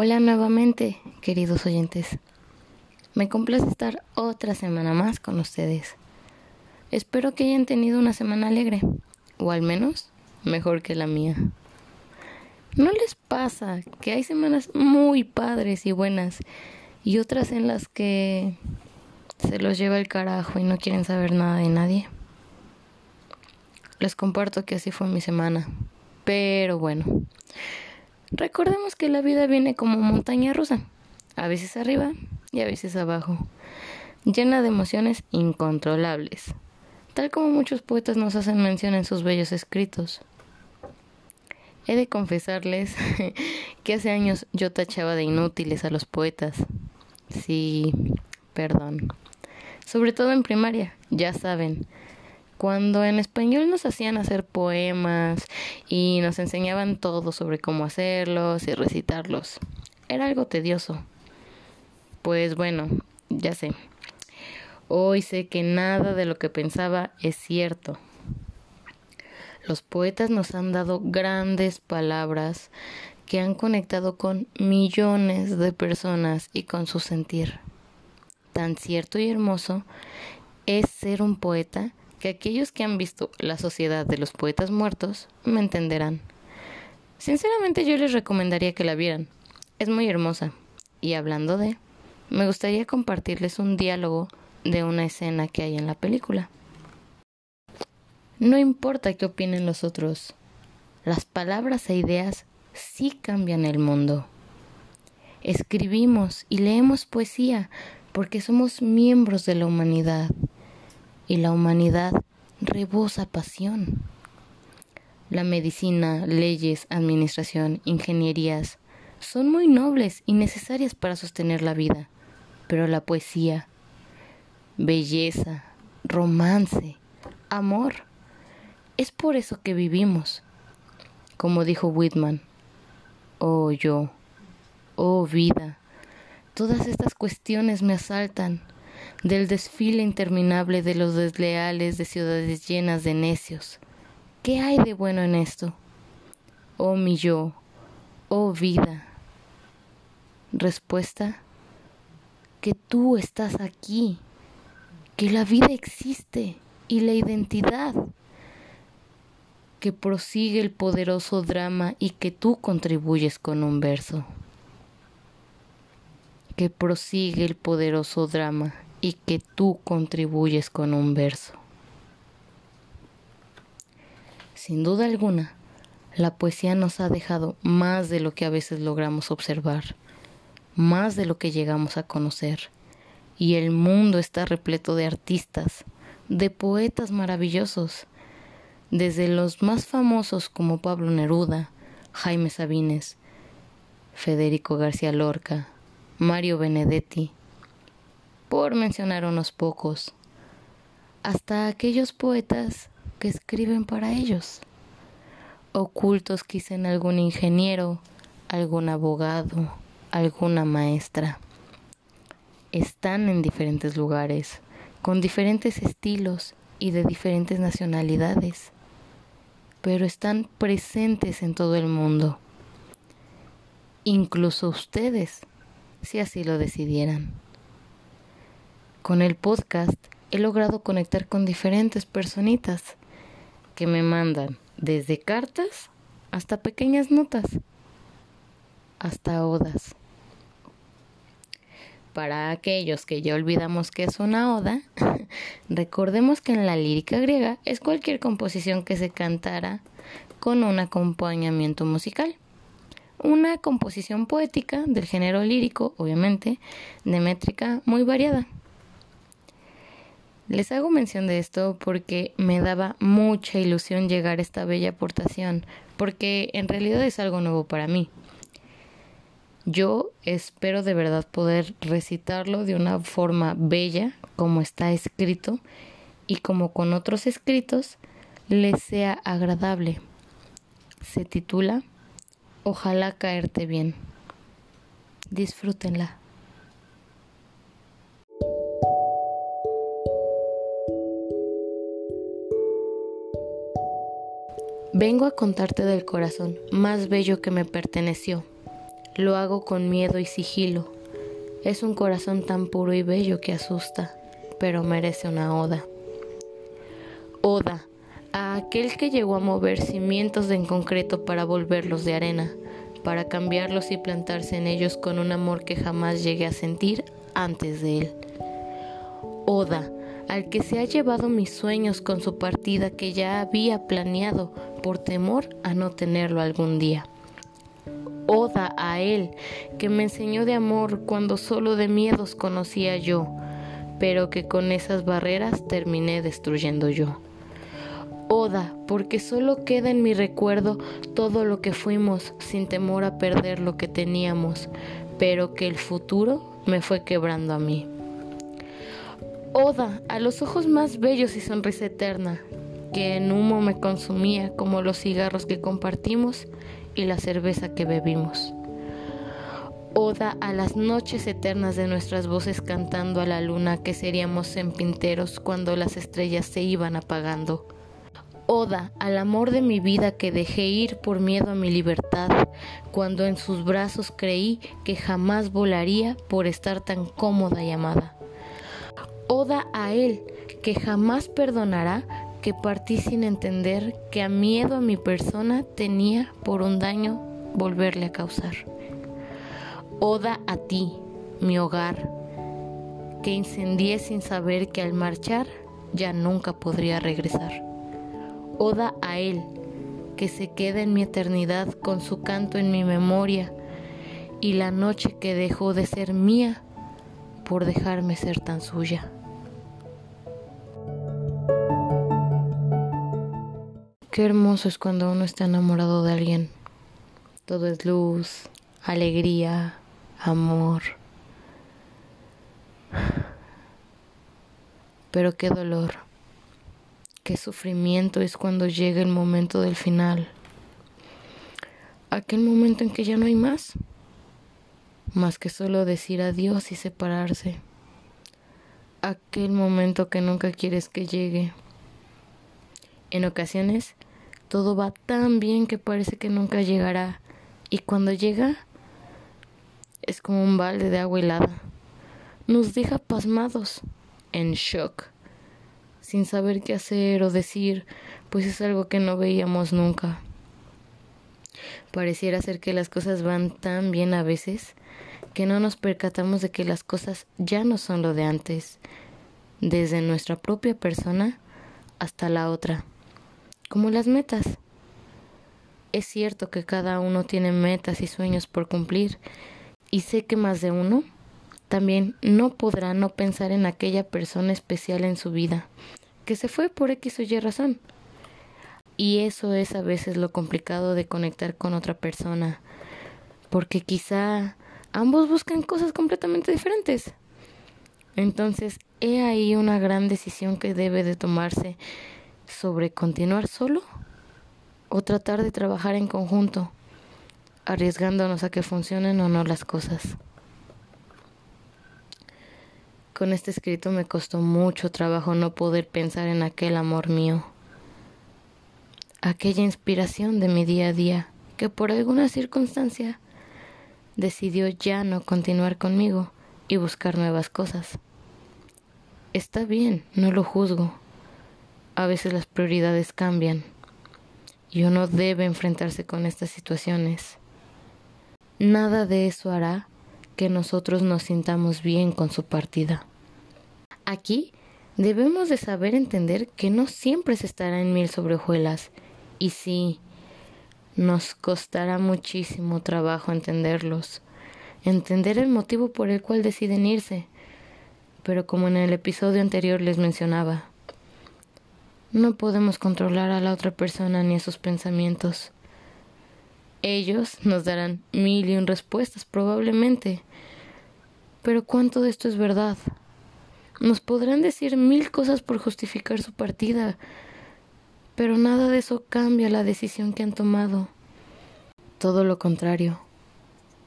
Hola nuevamente, queridos oyentes. Me complace estar otra semana más con ustedes. Espero que hayan tenido una semana alegre, o al menos mejor que la mía. ¿No les pasa que hay semanas muy padres y buenas y otras en las que se los lleva el carajo y no quieren saber nada de nadie? Les comparto que así fue mi semana. Pero bueno, recordemos que la vida viene como montaña rusa, a veces arriba y a veces abajo, llena de emociones incontrolables, tal como muchos poetas nos hacen mención en sus bellos escritos. He de confesarles que hace años yo tachaba de inútiles a los poetas. Sí, perdón. Sobre todo en primaria, ya saben, cuando en español nos hacían hacer poemas y nos enseñaban todo sobre cómo hacerlos y recitarlos. Era algo tedioso. Pues bueno, ya sé. Hoy sé que nada de lo que pensaba es cierto. Los poetas nos han dado grandes palabras que han conectado con millones de personas y con su sentir. Tan cierto y hermoso es ser un poeta que aquellos que han visto la Sociedad de los Poetas Muertos me entenderán. Sinceramente yo les recomendaría que la vieran. Es muy hermosa. Y hablando de, me gustaría compartirles un diálogo de una escena que hay en la película. No importa qué opinen los otros, las palabras e ideas sí cambian el mundo. Escribimos y leemos poesía porque somos miembros de la humanidad y la humanidad rebosa pasión. La medicina, leyes, administración, ingenierías son muy nobles y necesarias para sostener la vida, pero la poesía, belleza, romance, amor, es por eso que vivimos. Como dijo Whitman, oh yo, oh vida, todas estas cuestiones me asaltan del desfile interminable de los desleales de ciudades llenas de necios. ¿Qué hay de bueno en esto? Oh mi yo, oh vida. Respuesta, que tú estás aquí, que la vida existe y la identidad, que prosigue el poderoso drama y que tú contribuyes con un verso que prosigue el poderoso drama y que tú contribuyes con un verso. Sin duda alguna, la poesía nos ha dejado más de lo que a veces logramos observar, más de lo que llegamos a conocer, y el mundo está repleto de artistas, de poetas maravillosos, desde los más famosos como Pablo Neruda, Jaime Sabines, Federico García Lorca, Mario Benedetti, por mencionar unos pocos, hasta aquellos poetas que escriben para ellos, ocultos quizá en algún ingeniero, algún abogado, alguna maestra. Están en diferentes lugares, con diferentes estilos y de diferentes nacionalidades, pero están presentes en todo el mundo, incluso ustedes, si así lo decidieran. Con el podcast he logrado conectar con diferentes personitas que me mandan desde cartas hasta pequeñas notas, hasta odas. Para aquellos que ya olvidamos que es una oda, recordemos que en la lírica griega es cualquier composición que se cantara con un acompañamiento musical. Una composición poética del género lírico, obviamente, de métrica muy variada. Les hago mención de esto porque me daba mucha ilusión llegar a esta bella aportación, porque en realidad es algo nuevo para mí. Yo espero de verdad poder recitarlo de una forma bella, como está escrito, y como con otros escritos, les sea agradable. Se titula Ojalá caerte bien. Disfrútenla. Vengo a contarte del corazón más bello que me perteneció, Lo hago con miedo y sigilo. Es un corazón tan puro y bello que asusta, pero merece una oda. Oda a aquel que llegó a mover cimientos en concreto para volverlos de arena, para cambiarlos y plantarse en ellos con un amor que jamás llegué a sentir antes de él. Oda al que se ha llevado mis sueños con su partida que ya había planeado por temor a no tenerlo algún día. Oda a él que me enseñó de amor cuando solo de miedos conocía yo, pero que con esas barreras terminé destruyendo yo. Oda, porque solo queda en mi recuerdo todo lo que fuimos sin temor a perder lo que teníamos, pero que el futuro me fue quebrando a mí. Oda a los ojos más bellos y sonrisa eterna, que en humo me consumía como los cigarros que compartimos y la cerveza que bebimos. Oda a las noches eternas de nuestras voces cantando a la luna que seríamos pinteros cuando las estrellas se iban apagando. Oda al amor de mi vida que dejé ir por miedo a mi libertad, cuando en sus brazos creí que jamás volaría por estar tan cómoda y amada. Oda a él que jamás perdonará que partí sin entender que a miedo a mi persona tenía por un daño volverle a causar. Oda a ti, mi hogar, que incendié sin saber que al marchar ya nunca podría regresar. Oda a él, que se queda en mi eternidad con su canto en mi memoria y la noche que dejó de ser mía por dejarme ser tan suya. Qué hermoso es cuando uno está enamorado de alguien. Todo es luz, alegría, amor. Pero qué dolor, qué sufrimiento es cuando llega el momento del final. Aquel momento en que ya no hay más, más que solo decir adiós y separarse. Aquel momento que nunca quieres que llegue. En ocasiones todo va tan bien que parece que nunca llegará. Y cuando llega, es como un balde de agua helada. Nos deja pasmados, en shock, sin saber qué hacer o decir, pues es algo que no veíamos nunca. Pareciera ser que las cosas van tan bien a veces que no nos percatamos de que las cosas ya no son lo de antes, desde nuestra propia persona hasta la otra como las metas. Es cierto que cada uno tiene metas y sueños por cumplir, y sé que más de uno también no podrá no pensar en aquella persona especial en su vida, que se fue por X o Y razón. Y eso es a veces lo complicado de conectar con otra persona, porque quizá ambos buscan cosas completamente diferentes. Entonces, he ahí una gran decisión que debe de tomarse sobre continuar solo o tratar de trabajar en conjunto, arriesgándonos a que funcionen o no las cosas. Con este escrito me costó mucho trabajo no poder pensar en aquel amor mío, aquella inspiración de mi día a día que por alguna circunstancia decidió ya no continuar conmigo y buscar nuevas cosas. Está bien, no lo juzgo a veces las prioridades cambian y uno debe enfrentarse con estas situaciones. Nada de eso hará que nosotros nos sintamos bien con su partida. Aquí debemos de saber entender que no siempre se estará en mil sobrejuelas y sí, nos costará muchísimo trabajo entenderlos, entender el motivo por el cual deciden irse, pero como en el episodio anterior les mencionaba, no podemos controlar a la otra persona ni a sus pensamientos. Ellos nos darán mil y un respuestas probablemente. Pero ¿cuánto de esto es verdad? Nos podrán decir mil cosas por justificar su partida, pero nada de eso cambia la decisión que han tomado. Todo lo contrario,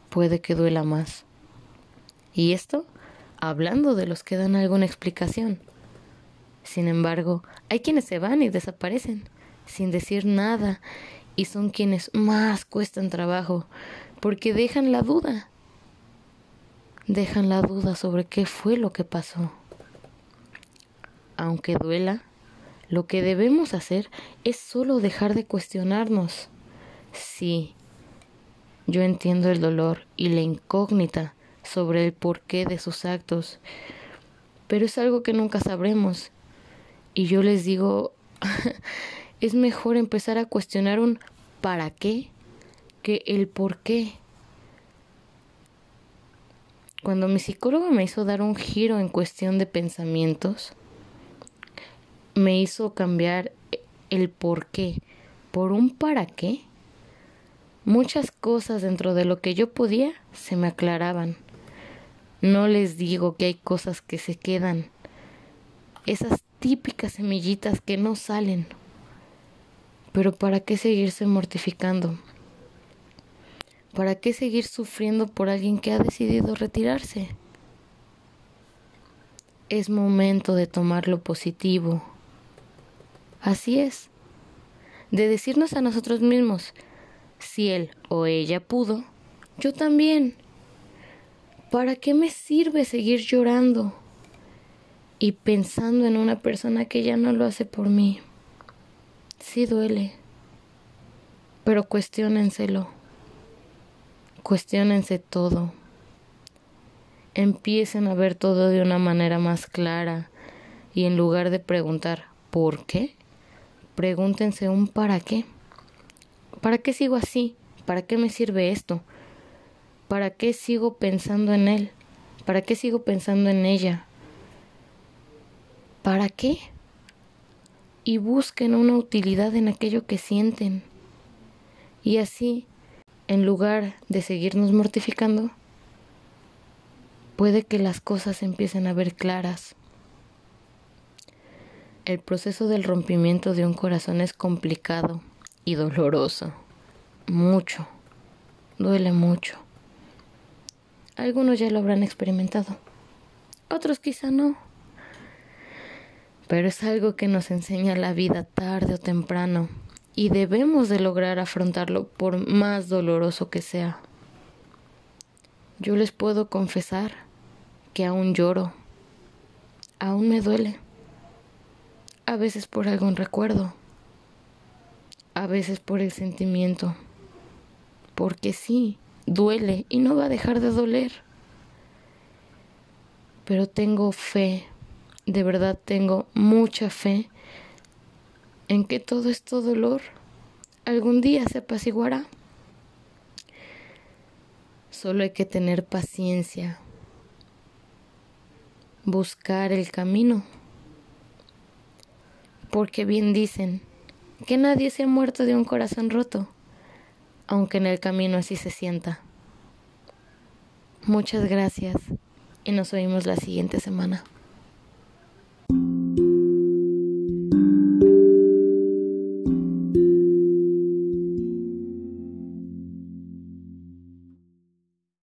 puede que duela más. Y esto hablando de los que dan alguna explicación. Sin embargo, hay quienes se van y desaparecen sin decir nada y son quienes más cuestan trabajo, porque dejan la duda. Dejan la duda sobre qué fue lo que pasó. Aunque duela, lo que debemos hacer es solo dejar de cuestionarnos. Sí, yo entiendo el dolor y la incógnita sobre el porqué de sus actos, pero es algo que nunca sabremos. Y yo les digo, es mejor empezar a cuestionar un para qué que el por qué. Cuando mi psicólogo me hizo dar un giro en cuestión de pensamientos, me hizo cambiar el por qué por un para qué, muchas cosas dentro de lo que yo podía se me aclaraban. No les digo que hay cosas que se quedan, esas típicas semillitas que no salen. Pero ¿para qué seguirse mortificando? ¿Para qué seguir sufriendo por alguien que ha decidido retirarse? Es momento de tomar lo positivo. Así es. De decirnos a nosotros mismos, si él o ella pudo, yo también. ¿Para qué me sirve seguir llorando y pensando en una persona que ya no lo hace por mí? Sí duele, pero cuestionenselo. Cuestiónense todo. Empiecen a ver todo de una manera más clara y en lugar de preguntar ¿por qué? Pregúntense un para qué. ¿Para qué sigo así? ¿Para qué me sirve esto? ¿Para qué sigo pensando en él? ¿Para qué sigo pensando en ella? ¿Para qué? Y busquen una utilidad en aquello que sienten. Y así en lugar de seguirnos mortificando, puede que las cosas empiecen a ver claras. El proceso del rompimiento de un corazón es complicado y doloroso. Mucho. Duele mucho. Algunos ya lo habrán experimentado. Otros quizá no. Pero es algo que nos enseña la vida tarde o temprano y debemos de lograr afrontarlo por más doloroso que sea. Yo les puedo confesar que aún lloro, aún me duele, a veces por algún recuerdo, a veces por el sentimiento, porque sí, duele y no va a dejar de doler. Pero tengo fe, de verdad tengo mucha fe en que todo esto dolor algún día se apaciguará. Solo hay que tener paciencia, buscar el camino, porque bien dicen que nadie se ha muerto de un corazón roto, aunque en el camino así se sienta. Muchas gracias y nos oímos la siguiente semana.